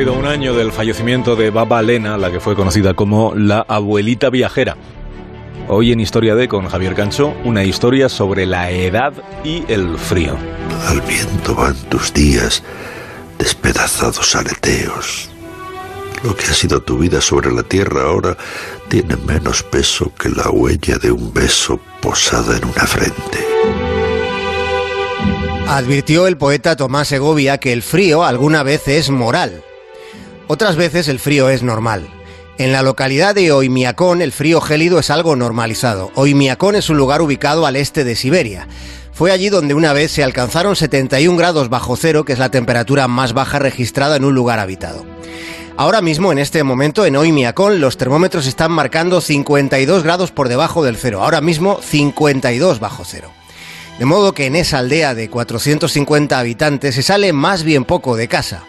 cumplido un año del fallecimiento de Baba Lena, la que fue conocida como la abuelita viajera. Hoy en Historia de con Javier Cancho, una historia sobre la edad y el frío. Al viento van tus días, despedazados aleteos. Lo que ha sido tu vida sobre la tierra ahora tiene menos peso que la huella de un beso posada en una frente. Advirtió el poeta Tomás Segovia que el frío alguna vez es moral. Otras veces el frío es normal. En la localidad de Oimiacón el frío gélido es algo normalizado. Oimiacón es un lugar ubicado al este de Siberia. Fue allí donde una vez se alcanzaron 71 grados bajo cero, que es la temperatura más baja registrada en un lugar habitado. Ahora mismo, en este momento, en Oimiacón, los termómetros están marcando 52 grados por debajo del cero. Ahora mismo, 52 bajo cero. De modo que en esa aldea de 450 habitantes se sale más bien poco de casa.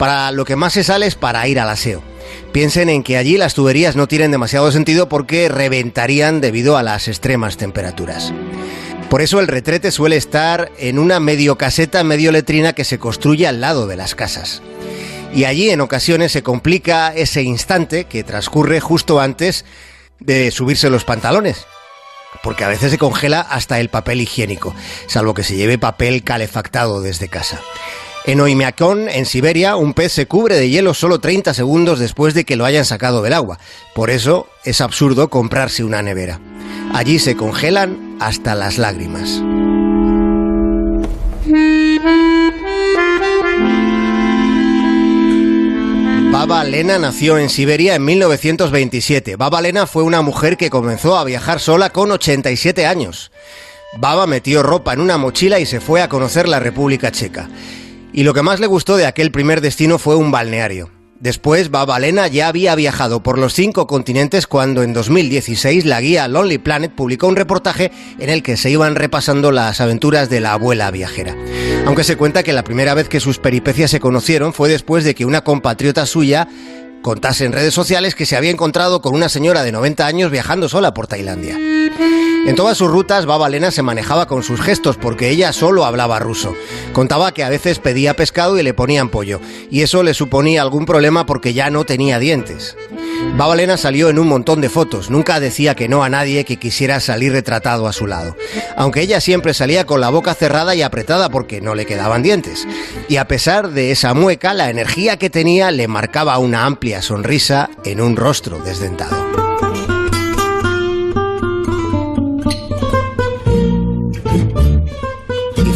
Para lo que más se sale es para ir al aseo. Piensen en que allí las tuberías no tienen demasiado sentido porque reventarían debido a las extremas temperaturas. Por eso el retrete suele estar en una medio caseta, medio letrina que se construye al lado de las casas. Y allí en ocasiones se complica ese instante que transcurre justo antes de subirse los pantalones porque a veces se congela hasta el papel higiénico, salvo que se lleve papel calefactado desde casa. En Oimiakon, en Siberia, un pez se cubre de hielo solo 30 segundos después de que lo hayan sacado del agua. Por eso es absurdo comprarse una nevera. Allí se congelan hasta las lágrimas. Baba Lena nació en Siberia en 1927. Baba Lena fue una mujer que comenzó a viajar sola con 87 años. Baba metió ropa en una mochila y se fue a conocer la República Checa. Y lo que más le gustó de aquel primer destino fue un balneario. Después, Babalena ya había viajado por los cinco continentes cuando en 2016 la guía Lonely Planet publicó un reportaje en el que se iban repasando las aventuras de la abuela viajera. Aunque se cuenta que la primera vez que sus peripecias se conocieron fue después de que una compatriota suya contase en redes sociales que se había encontrado con una señora de 90 años viajando sola por Tailandia. En todas sus rutas, Baba Lena se manejaba con sus gestos porque ella solo hablaba ruso. Contaba que a veces pedía pescado y le ponían pollo, y eso le suponía algún problema porque ya no tenía dientes. Baba Lena salió en un montón de fotos, nunca decía que no a nadie que quisiera salir retratado a su lado. Aunque ella siempre salía con la boca cerrada y apretada porque no le quedaban dientes. Y a pesar de esa mueca, la energía que tenía le marcaba una amplia sonrisa en un rostro desdentado.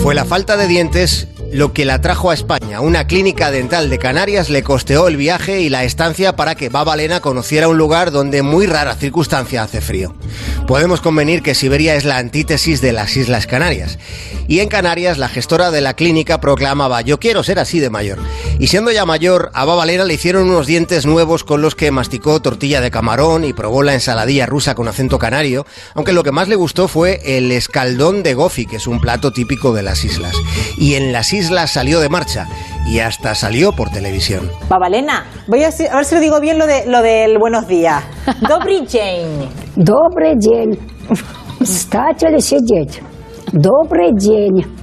Fue la falta de dientes lo que la trajo a España. Una clínica dental de Canarias le costeó el viaje y la estancia para que Baba Lena conociera un lugar donde muy rara circunstancia hace frío. Podemos convenir que Siberia es la antítesis de las Islas Canarias. Y en Canarias la gestora de la clínica proclamaba yo quiero ser así de mayor. Y siendo ya mayor, a Baba Lena le hicieron unos dientes nuevos con los que masticó tortilla de camarón y probó la ensaladilla rusa con acento canario, aunque lo que más le gustó fue el escaldón de gofi, que es un plato típico de las islas. Y en las islas salió de marcha y hasta salió por televisión. Babalena, voy a, ver si lo digo bien lo, de, lo del buenos días. Dobry dzień. Добрый день. Встать или сидеть? Добрый день.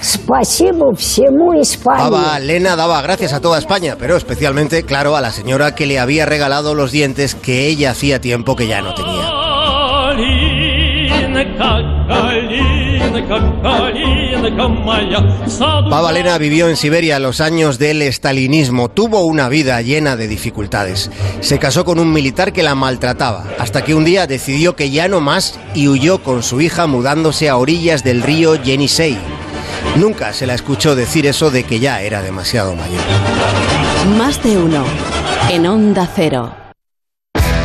Спасибо всему España. Baba Lena daba gracias a toda España, pero especialmente, claro, a la señora que le había regalado los dientes que ella hacía tiempo que ya no tenía. Baba Lena vivió en Siberia los años del estalinismo. Tuvo una vida llena de dificultades. Se casó con un militar que la maltrataba, hasta que un día decidió que ya no más y huyó con su hija mudándose a orillas del río Yenisei. Nunca se la escuchó decir eso de que ya era demasiado mayor. Más de uno en Onda Cero.